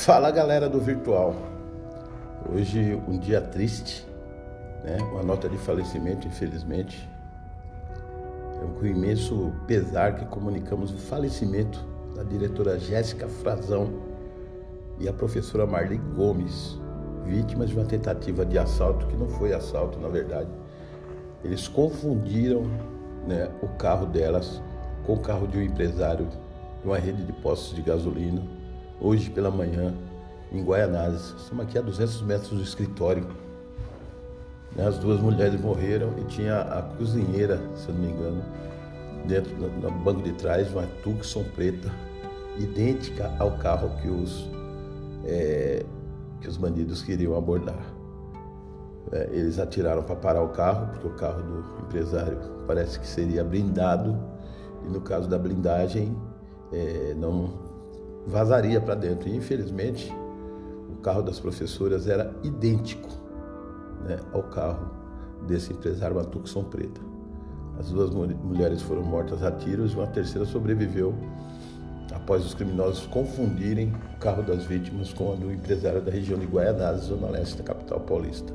Fala galera do virtual. Hoje um dia triste, né? Uma nota de falecimento, infelizmente. É com imenso pesar que comunicamos o falecimento da diretora Jéssica Frazão e a professora Marli Gomes, vítimas de uma tentativa de assalto que não foi assalto, na verdade. Eles confundiram né, o carro delas com o carro de um empresário de uma rede de postos de gasolina hoje pela manhã, em Guaianazes. Estamos aqui a 200 metros do escritório. Né, as duas mulheres morreram e tinha a cozinheira, se eu não me engano, dentro no banco de trás, uma Tucson preta, idêntica ao carro que os, é, que os bandidos queriam abordar. É, eles atiraram para parar o carro, porque o carro do empresário parece que seria blindado, e no caso da blindagem, é, não vazaria para dentro. E, infelizmente, o carro das professoras era idêntico né, ao carro desse empresário, uma Tucson preta. As duas mulheres foram mortas a tiros e uma terceira sobreviveu após os criminosos confundirem o carro das vítimas com o do empresário da região de Guaianazes, zona leste da capital paulista.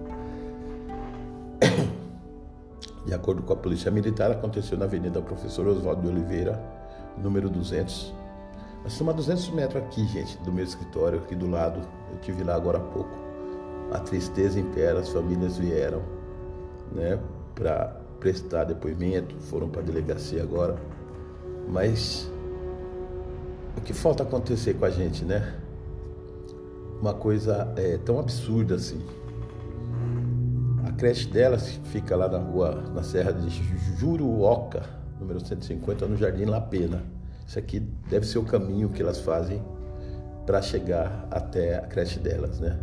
De acordo com a polícia militar, aconteceu na Avenida Professor Oswaldo de Oliveira, número 200, nós estamos a 200 metros aqui, gente, do meu escritório, aqui do lado. Eu tive lá agora há pouco. A tristeza impera, as famílias vieram, né, para prestar depoimento, foram para a delegacia agora. Mas o que falta acontecer com a gente, né? Uma coisa é, tão absurda assim. A creche delas fica lá na rua, na Serra de Juruoca, número 150, no Jardim La Pena. Isso aqui deve ser o caminho que elas fazem para chegar até a creche delas, né?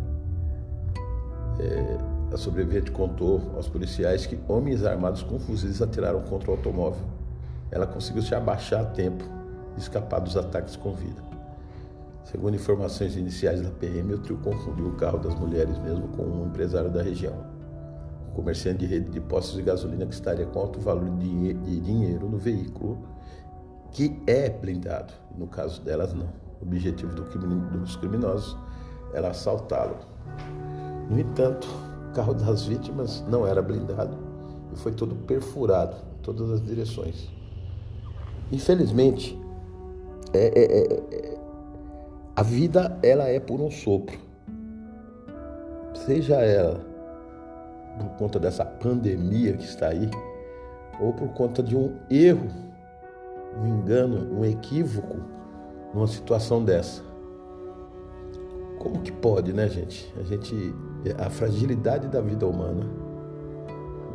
É, a sobrevivente contou aos policiais que homens armados com fuzis atiraram contra o automóvel. Ela conseguiu se abaixar a tempo e escapar dos ataques com vida. Segundo informações iniciais da PM, o trio confundiu o carro das mulheres mesmo com um empresário da região. Um comerciante de rede de postos de gasolina que estaria com alto valor de dinheiro no veículo que é blindado. No caso delas, não. O objetivo do dos criminosos era assaltá-lo. No entanto, o carro das vítimas não era blindado e foi todo perfurado em todas as direções. Infelizmente, é, é, é, é a vida ela é por um sopro. Seja ela por conta dessa pandemia que está aí, ou por conta de um erro um engano, um equívoco numa situação dessa. Como que pode, né, gente? A gente a fragilidade da vida humana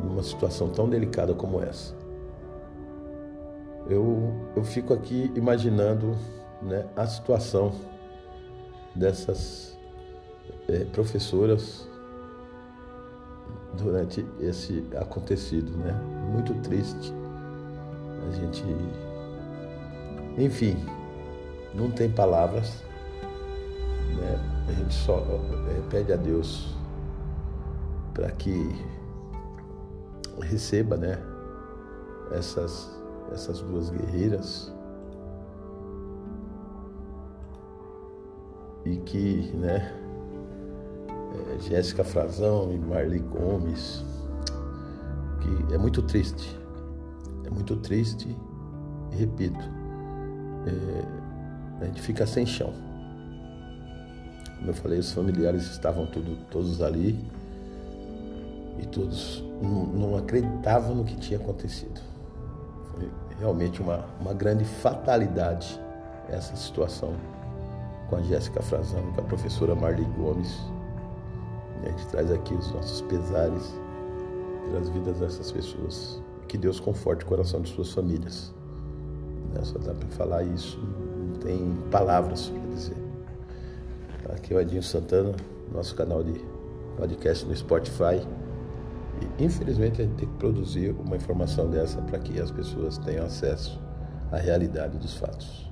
numa situação tão delicada como essa. Eu, eu fico aqui imaginando né, a situação dessas é, professoras durante esse acontecido, né? Muito triste. A gente enfim, não tem palavras. Né? A gente só é, pede a Deus para que receba né, essas, essas duas guerreiras e que né, é, Jéssica Frazão e Marli Gomes, que é muito triste, é muito triste, repito, é, a gente fica sem chão. Como eu falei, os familiares estavam tudo, todos ali e todos não, acreditavam no que tinha acontecido. Foi realmente uma, uma grande fatalidade essa situação com a Jéssica Frazão, com a professora Marli Gomes. A gente traz aqui os nossos pesares pelas vidas dessas pessoas. Que Deus conforte o coração de suas famílias. Né? Só dá para falar isso, não tem palavras para dizer. Aqui é o Edinho Santana, nosso canal de podcast no Spotify. E infelizmente a gente tem que produzir uma informação dessa para que as pessoas tenham acesso à realidade dos fatos.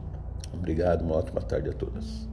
Obrigado, uma ótima tarde a todas.